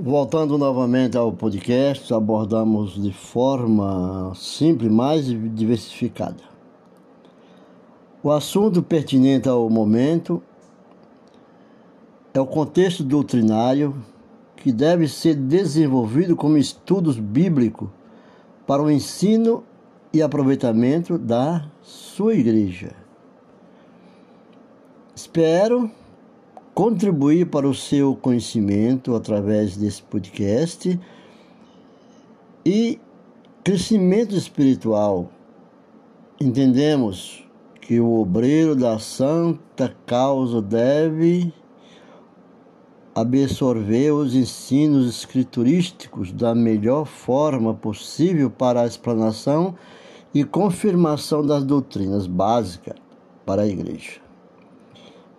Voltando novamente ao podcast, abordamos de forma simples, mais diversificada. O assunto pertinente ao momento é o contexto doutrinário que deve ser desenvolvido como estudos bíblicos para o ensino e aproveitamento da sua igreja. Espero contribuir para o seu conhecimento através desse podcast e crescimento espiritual. Entendemos que o obreiro da santa causa deve absorver os ensinos escriturísticos da melhor forma possível para a explanação e confirmação das doutrinas básicas para a igreja.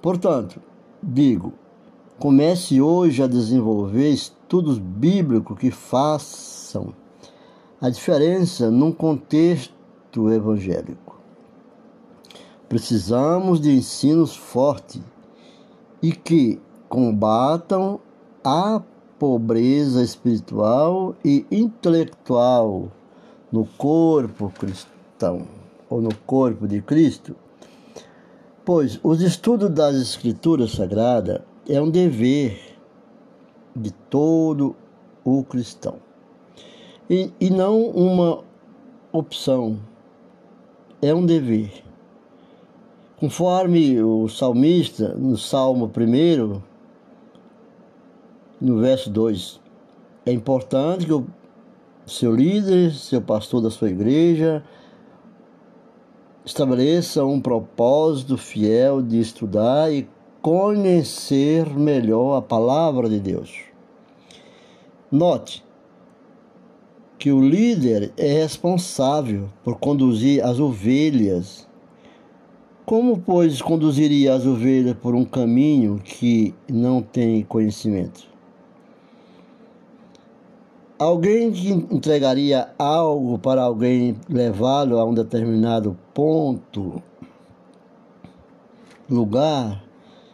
Portanto, Digo, comece hoje a desenvolver estudos bíblicos que façam a diferença num contexto evangélico. Precisamos de ensinos fortes e que combatam a pobreza espiritual e intelectual no corpo cristão ou no corpo de Cristo Pois os estudos das Escrituras Sagradas é um dever de todo o cristão e, e não uma opção, é um dever. Conforme o salmista, no Salmo 1, no verso 2, é importante que o seu líder, seu pastor da sua igreja, Estabeleça um propósito fiel de estudar e conhecer melhor a palavra de Deus. Note que o líder é responsável por conduzir as ovelhas. Como, pois, conduziria as ovelhas por um caminho que não tem conhecimento? Alguém que entregaria algo para alguém levá-lo a um determinado ponto, lugar,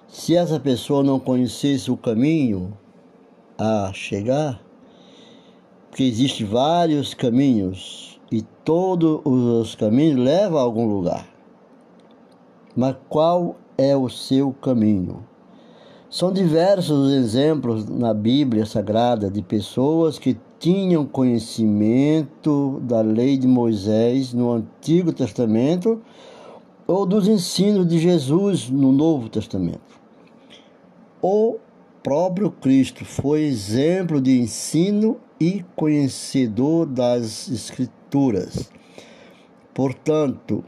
se essa pessoa não conhecesse o caminho a chegar, porque existem vários caminhos e todos os caminhos levam a algum lugar. Mas qual é o seu caminho? São diversos os exemplos na Bíblia Sagrada de pessoas que tinham conhecimento da lei de Moisés no Antigo Testamento ou dos ensinos de Jesus no Novo Testamento. O próprio Cristo foi exemplo de ensino e conhecedor das Escrituras. Portanto,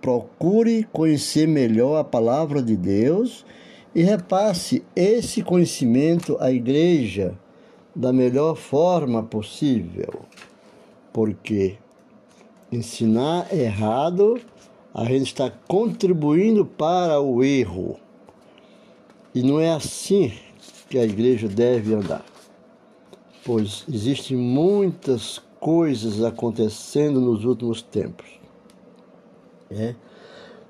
procure conhecer melhor a palavra de Deus e repasse esse conhecimento à igreja da melhor forma possível, porque ensinar errado, a gente está contribuindo para o erro. E não é assim que a igreja deve andar, pois existem muitas coisas acontecendo nos últimos tempos. É?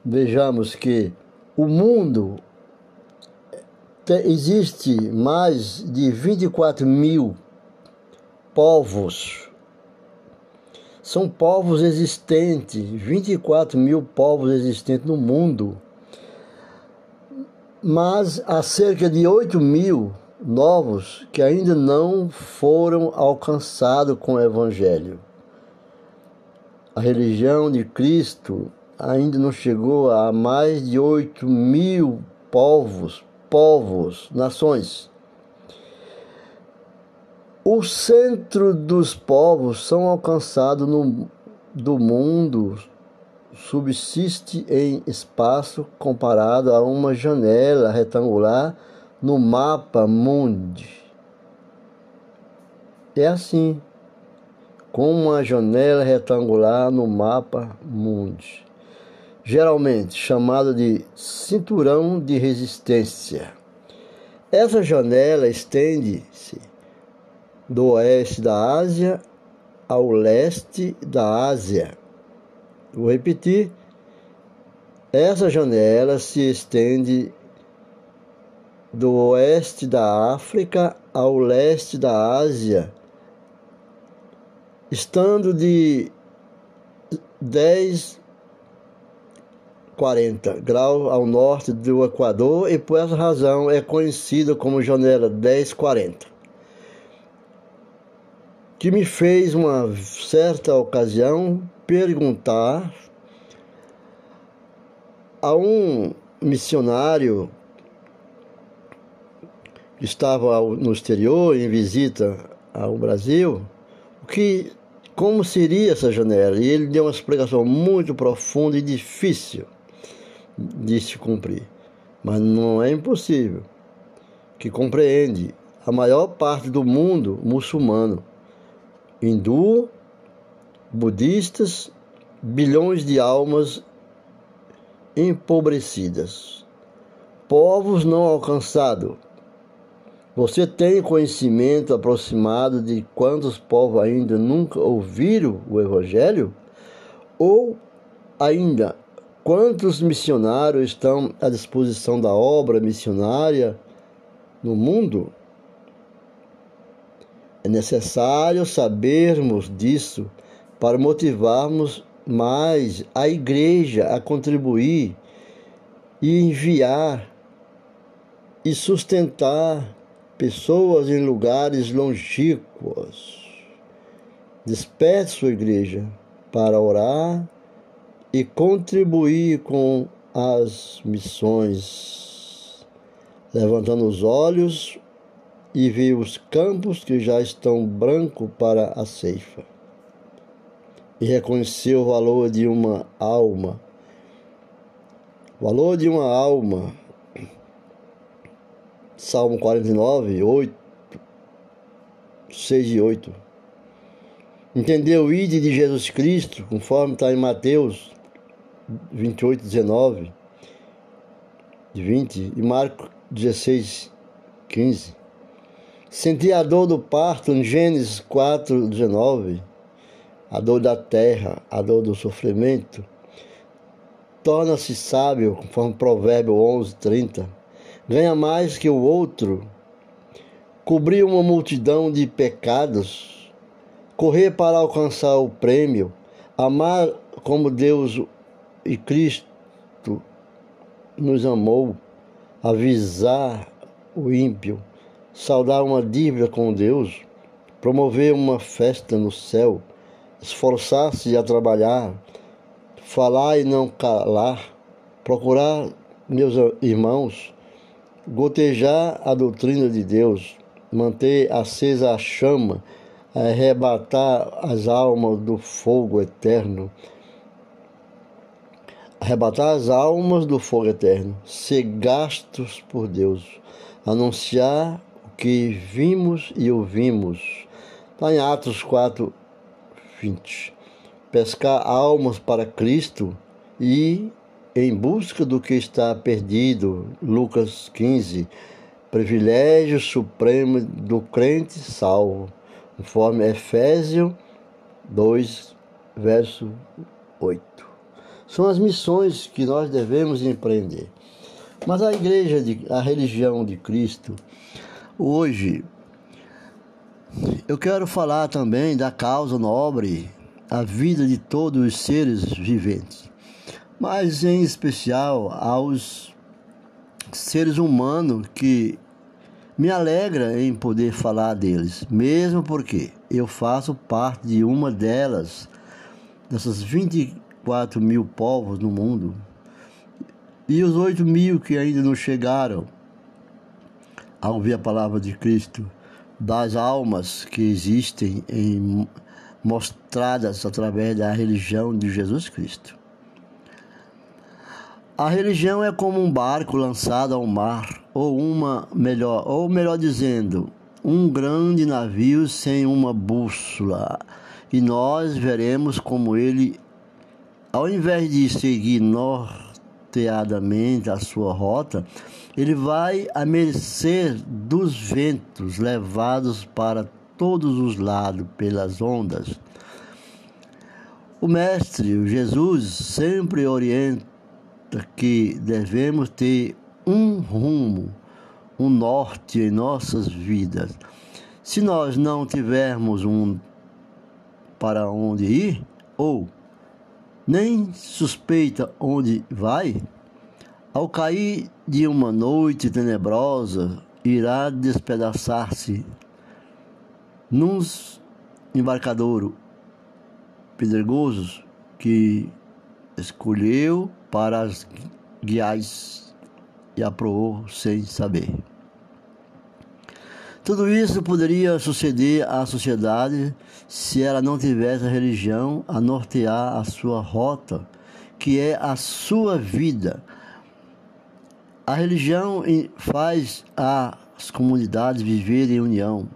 Vejamos que o mundo existe mais de 24 mil povos. São povos existentes, 24 mil povos existentes no mundo. Mas há cerca de 8 mil novos que ainda não foram alcançados com o Evangelho. A religião de Cristo ainda não chegou a mais de 8 mil povos povos, nações. O centro dos povos são alcançados no, do mundo subsiste em espaço comparado a uma janela retangular no mapa mundi. É assim, como uma janela retangular no mapa mundi geralmente chamada de cinturão de resistência. Essa janela estende-se do oeste da Ásia ao leste da Ásia. Vou repetir. Essa janela se estende do oeste da África ao leste da Ásia, estando de 10 40 graus ao norte do Equador e por essa razão é conhecido como janela 1040. Que me fez uma certa ocasião perguntar a um missionário que estava no exterior em visita ao Brasil, o que como seria essa janela? E ele deu uma explicação muito profunda e difícil de se cumprir. Mas não é impossível. Que compreende a maior parte do mundo muçulmano, hindu, budistas, bilhões de almas empobrecidas, povos não alcançados. Você tem conhecimento aproximado de quantos povos ainda nunca ouviram o Evangelho? Ou ainda Quantos missionários estão à disposição da obra missionária no mundo? É necessário sabermos disso para motivarmos mais a igreja a contribuir e enviar e sustentar pessoas em lugares longínquos. Desperte sua igreja para orar e contribuir com as missões, levantando os olhos e ver os campos que já estão brancos para a ceifa, e reconhecer o valor de uma alma. O valor de uma alma. Salmo 49, 8, 6 e 8. Entender o ide de Jesus Cristo, conforme está em Mateus 28, 19, 20 e Marcos 16, 15. Sentir a dor do parto em Gênesis 4, 19, a dor da terra, a dor do sofrimento. Torna-se sábio, conforme Provérbio 11, 30. Ganha mais que o outro. Cobrir uma multidão de pecados. Correr para alcançar o prêmio. Amar como Deus e Cristo nos amou, avisar o ímpio, saudar uma dívida com Deus, promover uma festa no céu, esforçar-se a trabalhar, falar e não calar, procurar, meus irmãos, gotejar a doutrina de Deus, manter acesa a chama, arrebatar as almas do fogo eterno, arrebatar as almas do fogo eterno, ser gastos por Deus, anunciar o que vimos e ouvimos. Está em Atos 4, 20. Pescar almas para Cristo e em busca do que está perdido. Lucas 15. Privilégio supremo do crente salvo, conforme Efésio 2, verso 8 são as missões que nós devemos empreender. Mas a igreja, de, a religião de Cristo, hoje, eu quero falar também da causa nobre, a vida de todos os seres viventes, mas em especial aos seres humanos que me alegra em poder falar deles, mesmo porque eu faço parte de uma delas, dessas 20 4 mil povos no mundo, e os 8 mil que ainda não chegaram a ouvir a palavra de Cristo, das almas que existem em, mostradas através da religião de Jesus Cristo. A religião é como um barco lançado ao mar, ou uma melhor, ou melhor dizendo, um grande navio sem uma bússola, e nós veremos como ele ao invés de seguir norteadamente a sua rota, ele vai à mercê dos ventos levados para todos os lados pelas ondas. O Mestre, o Jesus, sempre orienta que devemos ter um rumo, um norte em nossas vidas. Se nós não tivermos um para onde ir, ou nem suspeita onde vai, ao cair de uma noite tenebrosa, irá despedaçar-se num embarcadouro pedregosos que escolheu para as guiais e aproou sem saber. Tudo isso poderia suceder à sociedade se ela não tivesse a religião a nortear a sua rota, que é a sua vida. A religião faz as comunidades viverem em união.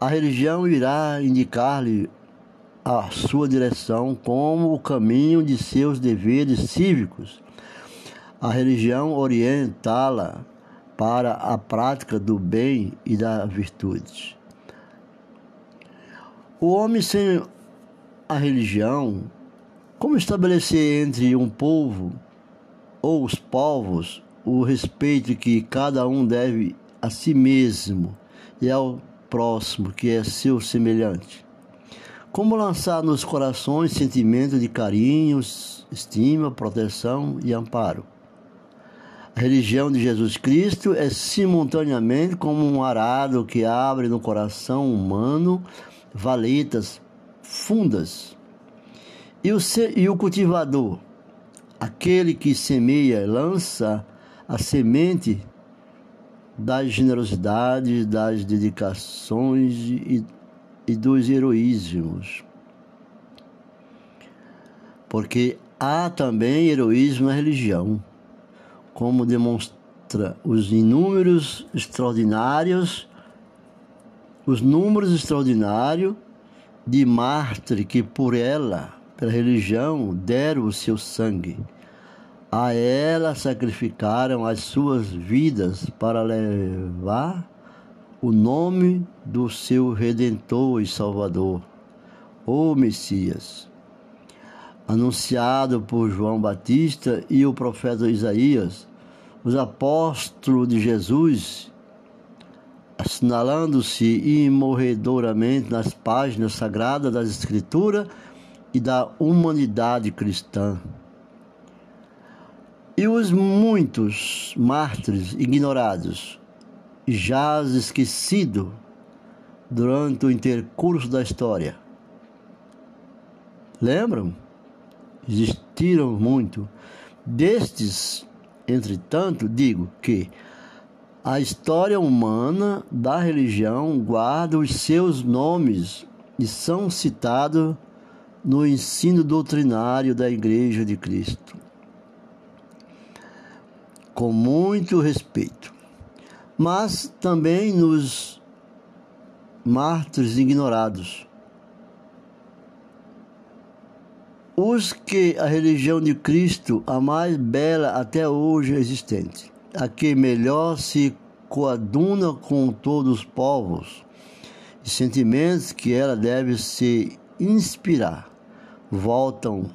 A religião irá indicar-lhe a sua direção como o caminho de seus deveres cívicos. A religião orientá-la para a prática do bem e da virtude. O homem sem a religião, como estabelecer entre um povo ou os povos o respeito que cada um deve a si mesmo e ao próximo, que é seu semelhante? Como lançar nos corações sentimentos de carinho, estima, proteção e amparo? A religião de Jesus Cristo é simultaneamente como um arado que abre no coração humano valetas fundas. E o, e o cultivador, aquele que semeia, lança a semente das generosidades, das dedicações e e dos heroísmos. Porque há também heroísmo na religião, como demonstra os inúmeros extraordinários, os números extraordinários de mártires que por ela, pela religião, deram o seu sangue. A ela sacrificaram as suas vidas para levar o nome do seu Redentor e Salvador, o Messias. Anunciado por João Batista e o profeta Isaías, os apóstolos de Jesus, assinalando-se imorredoramente nas páginas sagradas das Escrituras e da humanidade cristã. E os muitos mártires ignorados, jaz esquecido durante o intercurso da história. Lembram? Existiram muito. Destes, entretanto, digo que a história humana da religião guarda os seus nomes e são citados no ensino doutrinário da Igreja de Cristo. Com muito respeito mas também nos mártires ignorados. Os que a religião de Cristo, a mais bela até hoje existente, a que melhor se coaduna com todos os povos, e sentimentos que ela deve se inspirar, voltam,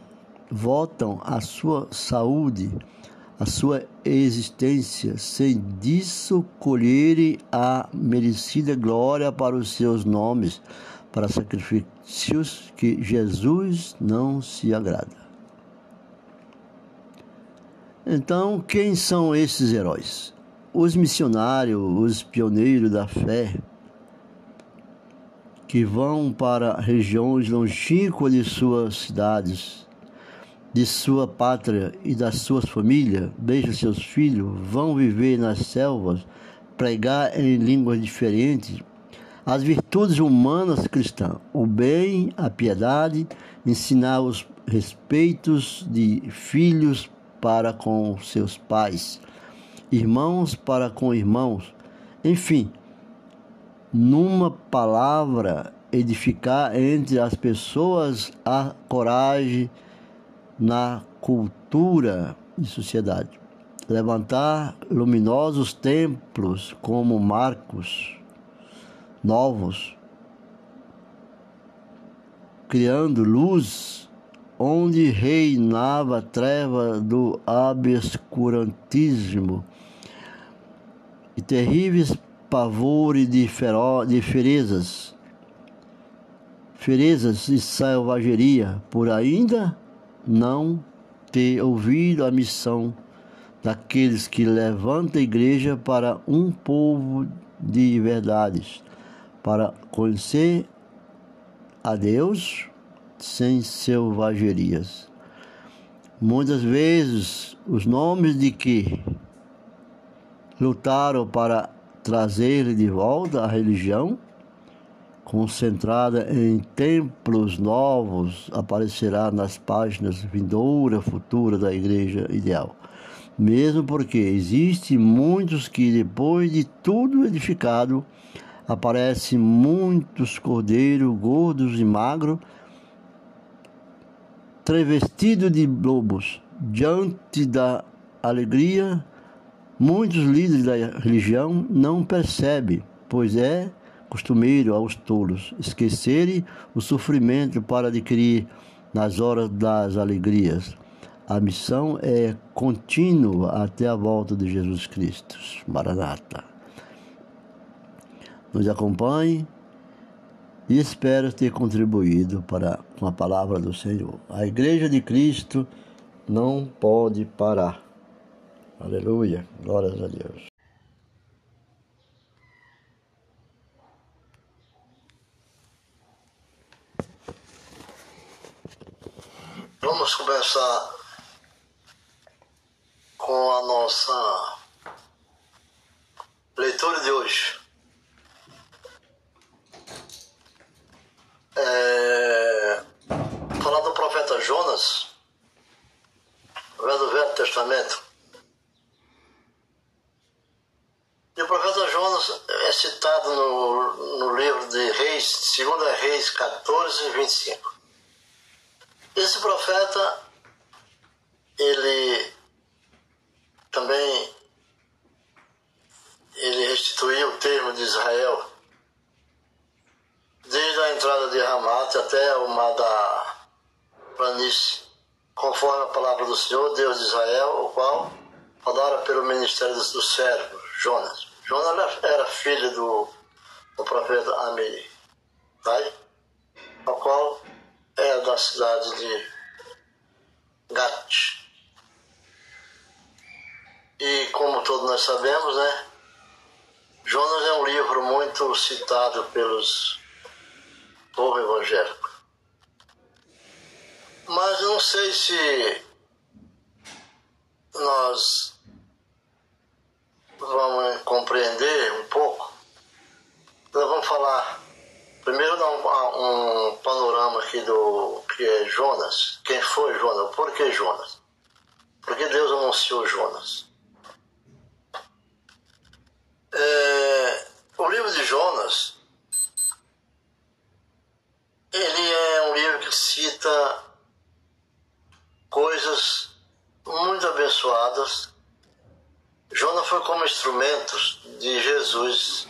voltam à sua saúde a sua existência, sem disso colherem a merecida glória para os seus nomes, para sacrifícios que Jesus não se agrada. Então, quem são esses heróis? Os missionários, os pioneiros da fé, que vão para regiões longínquas de suas cidades, de sua pátria e das suas famílias, deixa seus filhos, vão viver nas selvas, pregar em línguas diferentes, as virtudes humanas cristãs, o bem, a piedade, ensinar os respeitos de filhos para com seus pais, irmãos para com irmãos, enfim, numa palavra, edificar entre as pessoas a coragem, na cultura e sociedade. Levantar luminosos templos como marcos novos, criando luz onde reinava a treva do obscurantismo, e terríveis pavores de, de ferezas, ferezas e selvageria, por ainda não ter ouvido a missão daqueles que levantam a igreja para um povo de verdades, para conhecer a Deus sem selvagerias. Muitas vezes, os nomes de que lutaram para trazer de volta a religião, concentrada em templos novos, aparecerá nas páginas vindoura futura da igreja ideal. Mesmo porque existem muitos que depois de tudo edificado, aparecem muitos cordeiros gordos e magros, travestidos de lobos, diante da alegria Muitos líderes da religião não percebem, pois é costumeiro aos tolos esquecerem o sofrimento para adquirir nas horas das alegrias. A missão é contínua até a volta de Jesus Cristo. Maranata. Nos acompanhe e espero ter contribuído para com a palavra do Senhor. A Igreja de Cristo não pode parar. Aleluia. Glórias a Deus. Vamos começar com a nossa leitura de hoje. É, falar do profeta Jonas, do Velho Testamento. E o profeta Jonas é citado no, no livro de Reis, 2 Reis 14, 25. Esse profeta, ele também ele restituiu o termo de Israel desde a entrada de Ramat até o mar da planície, conforme a palavra do Senhor, Deus de Israel, o qual falara pelo ministério do servo Jonas. Jonas era filho do, do profeta Ami, vai? o qual é da cidade de Gat. E como todos nós sabemos, né? Jonas é um livro muito citado pelos povo evangélico. Mas eu não sei se nós vamos compreender um pouco. Nós vamos falar, primeiro dar um, um panorama aqui do que é Jonas. Quem foi Jonas? Por que Jonas? Porque Deus anunciou Jonas. É, o livro de Jonas, ele é um livro que cita coisas muito abençoadas Jonas foi como instrumento de Jesus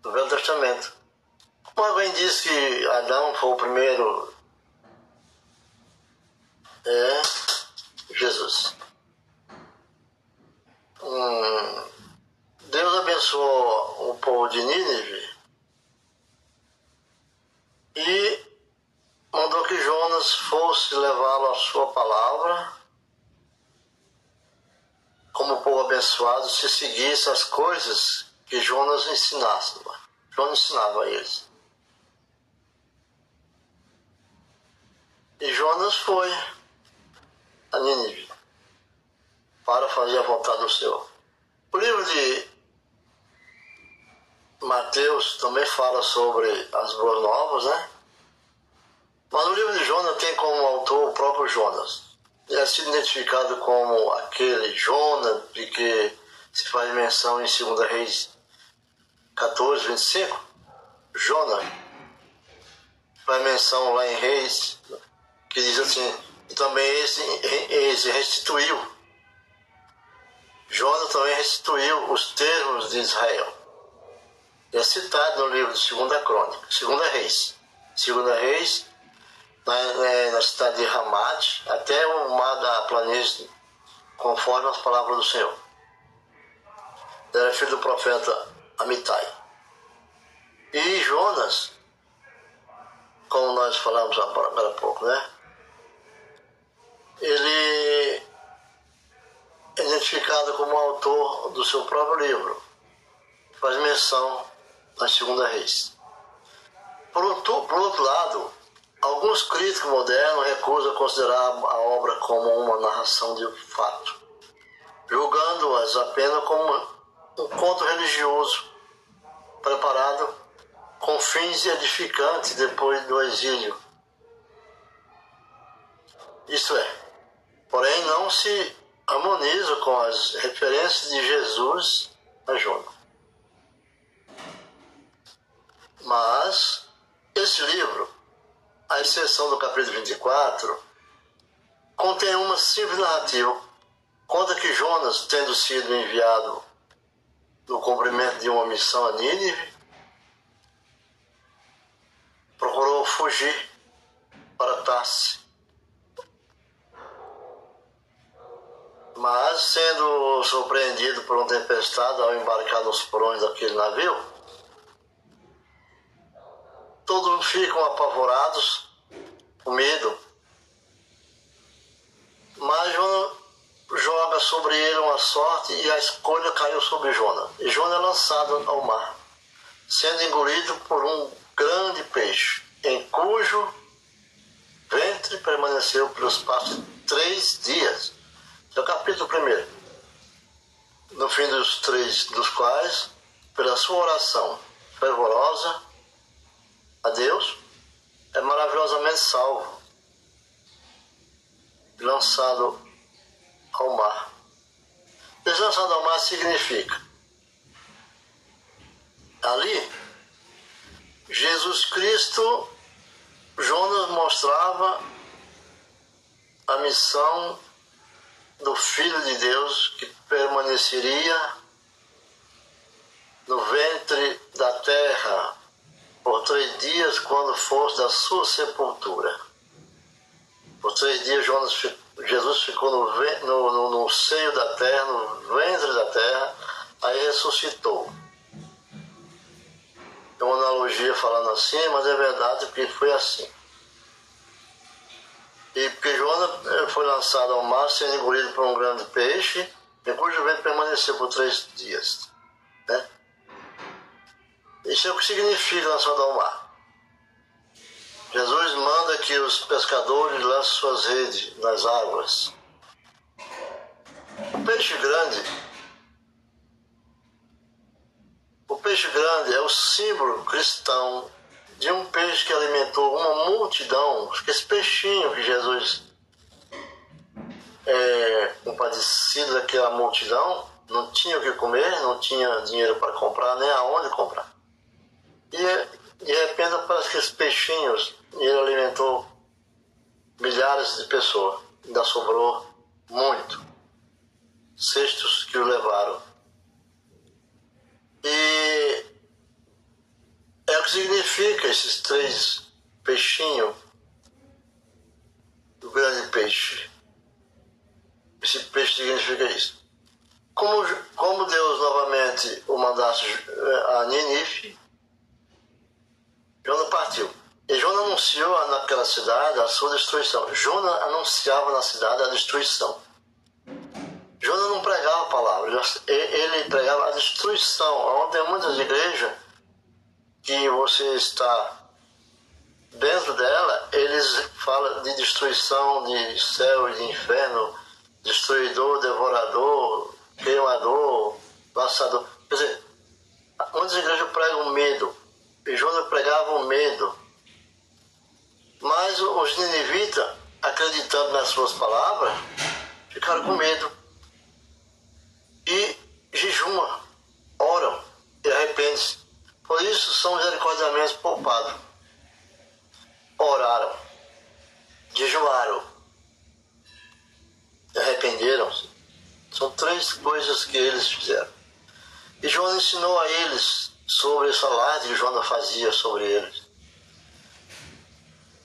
do Velho Testamento. Como alguém diz que Adão foi o primeiro, é Jesus. Hum, Deus abençoou o povo de Nínive e mandou que Jonas fosse levá-lo a sua palavra como povo abençoado, se seguisse as coisas que Jonas ensinasse. Jonas ensinava a eles. E Jonas foi a Nínive para fazer a vontade do Senhor. O livro de Mateus também fala sobre as boas novas, né? Mas no livro de Jonas tem como autor o próprio Jonas é sido identificado como aquele Jonas de que se faz menção em 2 Reis 14, 25. Jonas faz menção lá em Reis, que diz assim, e também esse, esse restituiu. Jonas também restituiu os termos de Israel. É citado no livro de 2 Crônica, 2 Reis. 2 Reis na, é, na cidade de Ramat, até o mar da planície, conforme as palavras do Senhor. era filho do profeta Amitai. E Jonas, como nós falamos agora há pouco, né? Ele é identificado como autor do seu próprio livro. Faz menção na Segunda Reis. Por, outro, por outro lado, alguns críticos modernos recusam considerar a obra como uma narração de fato, julgando-as apenas como um conto religioso preparado com fins edificantes depois do exílio. Isso é, porém não se harmoniza com as referências de Jesus a Jonas. Mas esse livro, à exceção do capítulo 24, contém uma simples narrativa. Conta que Jonas, tendo sido enviado no cumprimento de uma missão a Nínive, procurou fugir para Tarse. Mas, sendo surpreendido por uma tempestade ao embarcar nos porões daquele navio, todos ficam apavorados, com medo. Mas Jonas joga sobre ele uma sorte e a escolha caiu sobre Jonas. E Jonas é lançado ao mar, sendo engolido por um grande peixe, em cujo ventre permaneceu pelo espaço de três dias. É o capítulo primeiro. No fim dos três dos quais, pela sua oração fervorosa, a Deus, é maravilhosamente salvo, lançado ao mar. Esse lançado ao mar significa ali Jesus Cristo, Jonas mostrava a missão do Filho de Deus que permaneceria no ventre da terra por três dias quando fosse da sua sepultura. Por três dias Jonas, Jesus ficou no, no, no, seio da terra, no ventre da terra, aí ressuscitou. É uma analogia falando assim, mas é verdade porque foi assim. E porque Jonas eh, foi lançado ao mar, sendo engolido por um grande peixe, em cujo vento permaneceu por três dias. Isso é o que significa lançado ao mar. Jesus manda que os pescadores lancem suas redes nas águas. O peixe grande, o peixe grande é o símbolo cristão de um peixe que alimentou uma multidão. Esse peixinho que Jesus é compadecido daquela multidão, não tinha o que comer, não tinha dinheiro para comprar, nem aonde comprar. E de repente aparecem aqueles peixinhos ele alimentou milhares de pessoas. Ainda sobrou muito. Cestos que o levaram. E é o que significa esses três peixinhos do grande peixe. Esse peixe significa isso. Como, como Deus novamente o mandasse a Ninive, Jonas partiu. E Jonas anunciou naquela cidade a sua destruição. Jonas anunciava na cidade a destruição. Jonas não pregava a palavra, ele pregava a destruição. Onde tem muitas igrejas que você está dentro dela, eles falam de destruição de céu e de inferno, destruidor, devorador, queimador, passador. Quer dizer, muitas igrejas pregam medo e Jonas pregava o medo. Mas os ninivitas, acreditando nas suas palavras, ficaram com medo. E jejumam, oram e arrependem-se. Por isso são misericordiamente poupados. Oraram, jejuaram, arrependeram-se. São três coisas que eles fizeram. E João ensinou a eles sobre essa alarde que Jonas fazia sobre eles.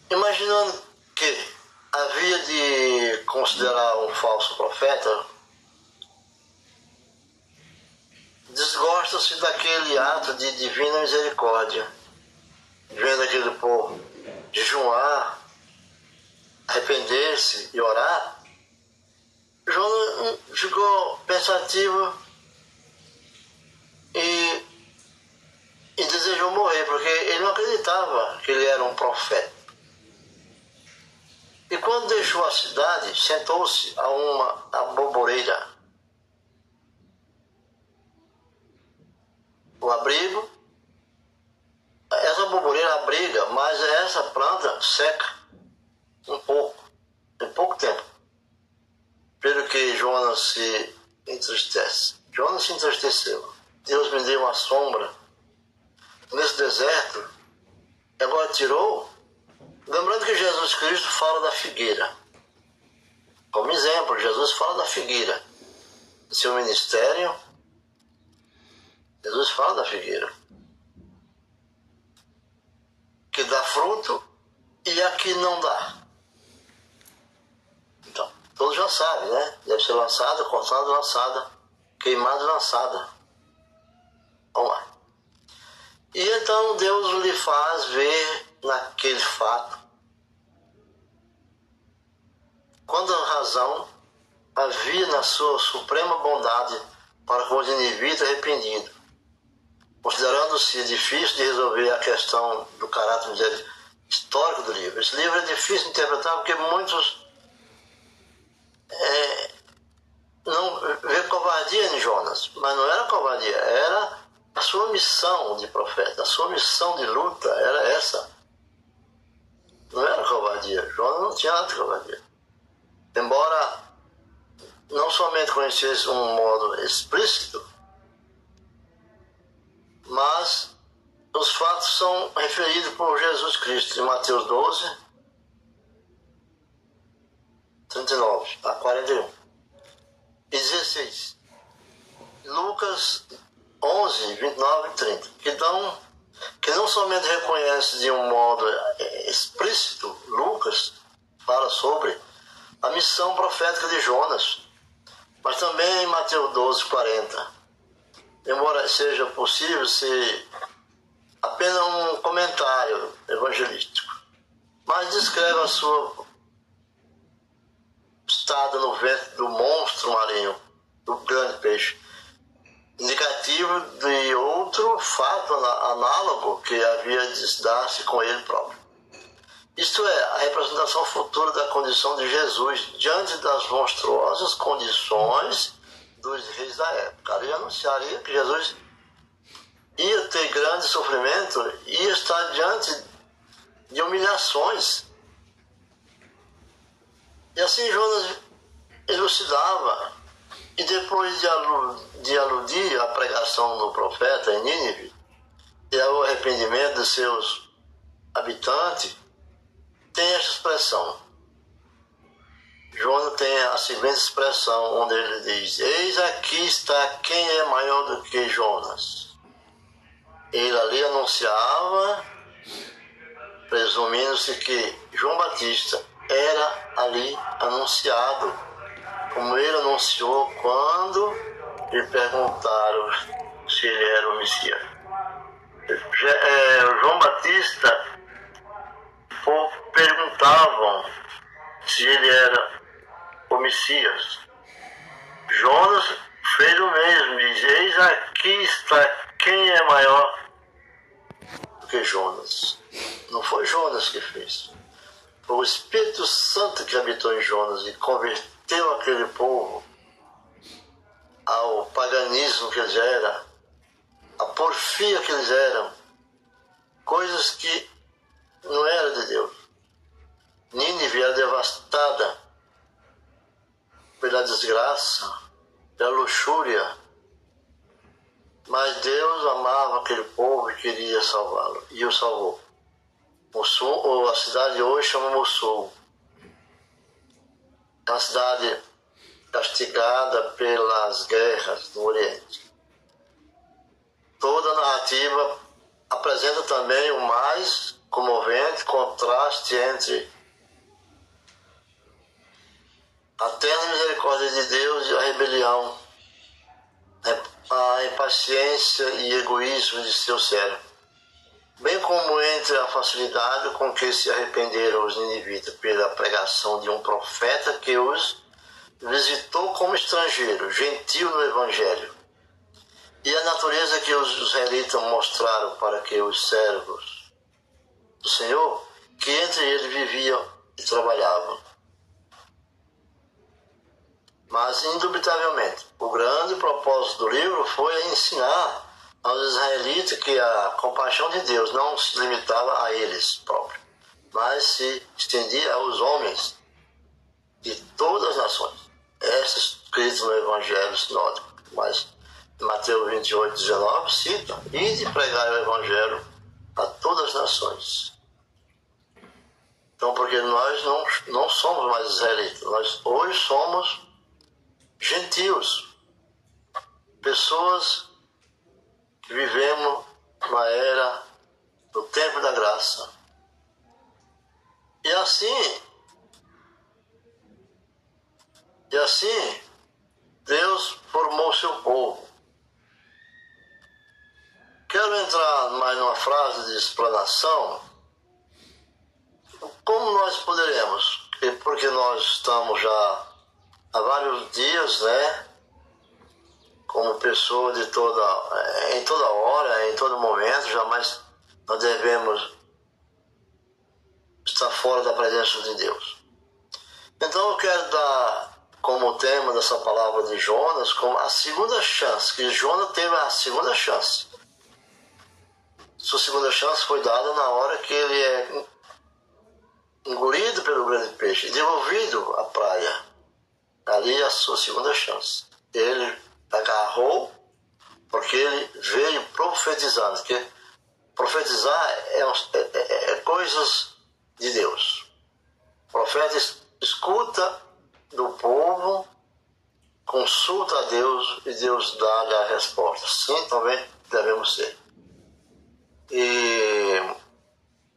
Imaginando que havia de considerar um falso profeta, desgostam-se daquele ato de divina misericórdia, vendo aquele povo jejuar, arrepender-se e orar. João ficou pensativo e, e desejou morrer, porque ele não acreditava que ele era um profeta. E quando deixou a cidade, sentou-se a uma aboboreira. O abrigo, essa aboboreira abriga, mas essa planta seca um pouco, em pouco tempo. Pelo que Jonas se entristece. Jonas se entristeceu. Deus me deu uma sombra nesse deserto. Agora tirou Lembrando que Jesus Cristo fala da figueira. Como exemplo, Jesus fala da figueira. No seu ministério, Jesus fala da figueira. Que dá fruto e a que não dá. Então, todos já sabem, né? Deve ser lançada, cortada, lançada, queimada, lançada. Vamos lá. E então Deus lhe faz ver naquele fato quando a razão havia na sua suprema bondade para com os indivíduos arrependidos, considerando-se difícil de resolver a questão do caráter histórico do livro. Esse livro é difícil de interpretar porque muitos é, não vê covardia em Jonas, mas não era covardia, era a sua missão de profeta, a sua missão de luta era essa. Não era covardia, Jonas não tinha nada de covardia embora não somente conhecesse um modo explícito, mas os fatos são referidos por Jesus Cristo em Mateus 12, 39 a 41 e 16. Lucas 11, 29 e 30, que dão que não somente reconhece de um modo explícito, Lucas fala sobre a missão profética de Jonas, mas também em Mateus 12, 40. Embora seja possível ser apenas um comentário evangelístico, mas descreve a sua estado no ventre do monstro marinho, do grande peixe, indicativo de outro fato análogo que havia de dar-se com ele próprio. Isto é, a representação futura da condição de Jesus diante das monstruosas condições dos reis da época. Ali anunciaria que Jesus ia ter grande sofrimento, ia estar diante de humilhações. E assim Jonas elucidava, e depois de aludir à pregação do profeta em Nínive e ao arrependimento de seus habitantes, tem essa expressão. Jonas tem a seguinte expressão, onde ele diz: Eis aqui está quem é maior do que Jonas. Ele ali anunciava, presumindo-se que João Batista era ali anunciado, como ele anunciou quando lhe perguntaram se ele era o Messias. É, João Batista perguntavam se ele era o Messias. Jonas fez o mesmo, diz, eis aqui está quem é maior do que Jonas. Não foi Jonas que fez. Foi o Espírito Santo que habitou em Jonas e converteu aquele povo ao paganismo que eles eram, a porfia que eles eram, coisas que não era de Deus. Nínive era devastada pela desgraça, pela luxúria. Mas Deus amava aquele povo e queria salvá-lo. E o salvou. Mossul, ou a cidade de hoje chama Mossul. Uma cidade castigada pelas guerras no Oriente. Toda a narrativa apresenta também o mais comovente contraste entre a terna misericórdia de Deus e a rebelião a impaciência e egoísmo de seu cérebro, bem como entre a facilidade com que se arrependeram os ninivitas pela pregação de um profeta que os visitou como estrangeiro, gentil no Evangelho, e a natureza que os israelitas mostraram para que os servos do Senhor, que entre eles viviam e trabalhavam. Mas, indubitavelmente, o grande propósito do livro foi ensinar aos israelitas que a compaixão de Deus não se limitava a eles próprios, mas se estendia aos homens de todas as nações. Esta escrito no Evangelho Sinódico, mas Mateus 28, 19 cita: Ide pregar o Evangelho a todas as nações. Então, porque nós não, não somos mais israelitas, nós hoje somos gentios, pessoas vivemos na era do tempo da graça. E assim, e assim, Deus formou seu povo. Quero entrar mais numa frase de explanação. Como nós poderemos? Porque nós estamos já há vários dias, né? Como pessoa de toda, em toda hora, em todo momento, jamais nós devemos estar fora da presença de Deus. Então eu quero dar como tema dessa palavra de Jonas como a segunda chance, que Jonas teve a segunda chance. Sua segunda chance foi dada na hora que ele é engolido pelo grande peixe, devolvido à praia ali é a sua segunda chance. Ele agarrou porque ele veio profetizando, que profetizar é, é, é, é coisas de Deus. O profeta escuta do povo, consulta a Deus e Deus dá-lhe a resposta. Sim, também devemos ser. E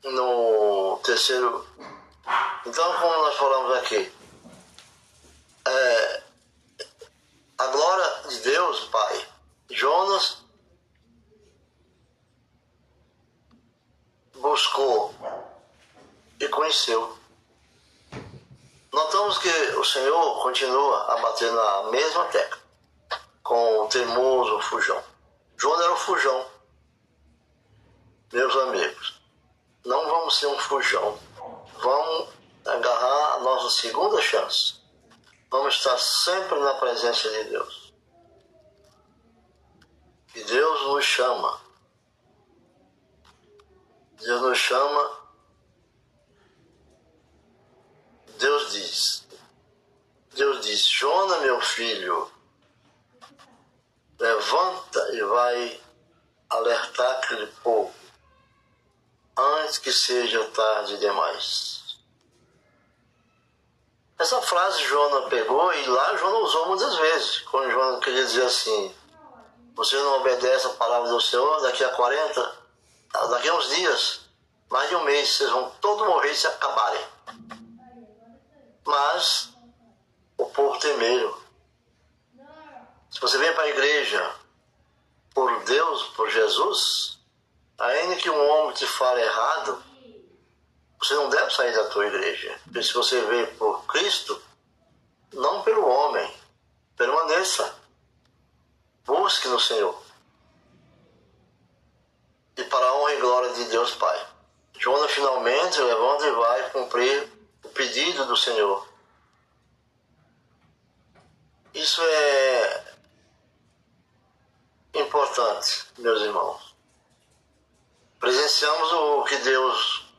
no terceiro. Então, como nós falamos aqui, é, a glória de Deus, Pai. Jonas buscou e conheceu. Notamos que o Senhor continua a bater na mesma tecla, com o teimoso fujão. Jonas era o fujão. Meus amigos, não vamos ser um fujão. Vamos agarrar a nossa segunda chance Vamos estar sempre na presença de Deus. E Deus nos chama. Deus nos chama. Deus diz. Deus diz: Jona, meu filho, levanta e vai alertar aquele povo antes que seja tarde demais. Essa frase Jonas pegou e lá Jonas usou muitas vezes. Quando Jonas queria dizer assim: Você não obedece a palavra do Senhor, daqui a 40, daqui a uns dias, mais de um mês, vocês vão todos morrer se acabarem. Mas o povo tem medo. Se você vem para a igreja por Deus, por Jesus, ainda que um homem te fale errado, você não deve sair da tua igreja. Porque se você veio por Cristo, não pelo homem, permaneça. Busque no Senhor. E para a honra e glória de Deus Pai. Jonas finalmente levanta e vai cumprir o pedido do Senhor. Isso é importante, meus irmãos. Presenciamos o que Deus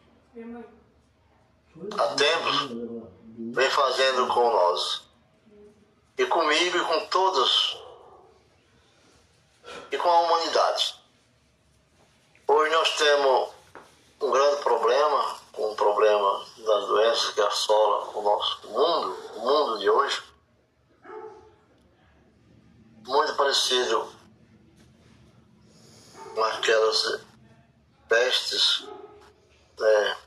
há tempos vem fazendo com nós. E comigo e com todos. E com a humanidade. Hoje nós temos um grande problema, um problema das doenças que assola o nosso mundo, o mundo de hoje. Muito parecido com aquelas pestes né,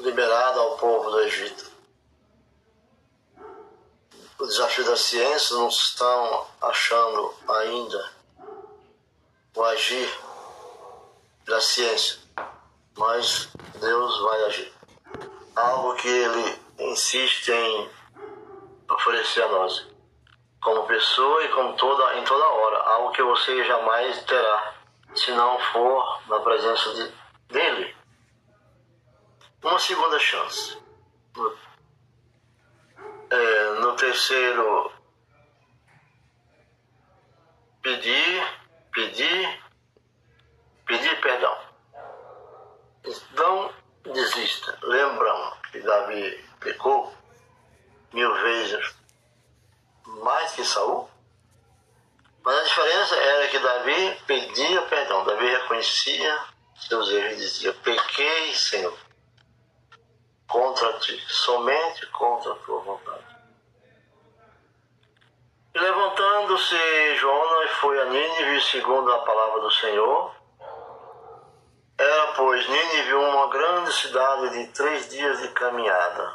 liberada ao povo do Egito. o desafio da ciência, não estão achando ainda o agir da ciência, mas Deus vai agir. Algo que Ele insiste em oferecer a nós, como pessoa e como toda, em toda hora, algo que você jamais terá se não for na presença de, dele. Uma segunda chance. No, é, no terceiro, pedir, pedir, pedir perdão. Não desista. Lembram que Davi pecou mil vezes mais que Saul? Mas a diferença era que Davi pedia perdão. Davi reconhecia seus erros e dizia: Pequei, Senhor, contra ti, somente contra a tua vontade. E levantando-se Jonas foi a Nínive segundo a palavra do Senhor. Era, pois, Nínive uma grande cidade de três dias de caminhada.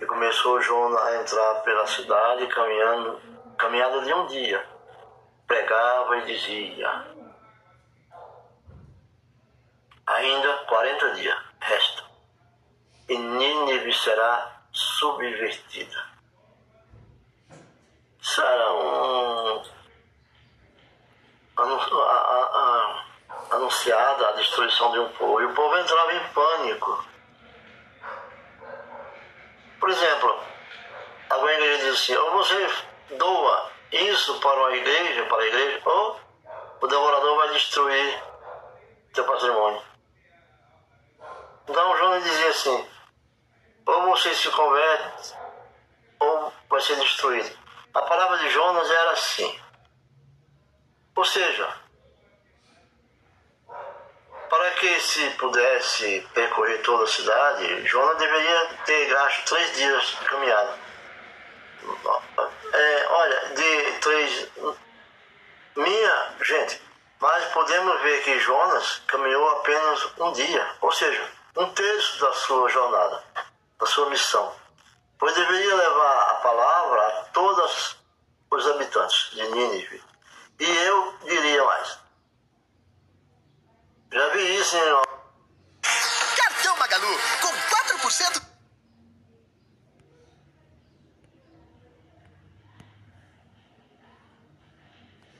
E começou Jonas a entrar pela cidade, caminhando, caminhada de um dia pregava e dizia: Ainda 40 dias restam, e Nínive será subvertida. Será um, anunciada a destruição de um povo, e o povo entrava em pânico. Por exemplo, alguém diz assim: ou você doa isso para a igreja, para a igreja, ou o devorador vai destruir teu patrimônio. Então Jonas dizia assim, ou você se converte, ou vai ser destruído. A palavra de Jonas era assim. Ou seja, para que se pudesse percorrer toda a cidade, Jonas deveria ter gasto três dias de caminhada é, olha, de três. Minha gente, mas podemos ver que Jonas caminhou apenas um dia, ou seja, um terço da sua jornada, da sua missão. Pois deveria levar a palavra a todos os habitantes de Nínive. E eu diria mais. Já vi isso em. Cartão Magalu, com 4%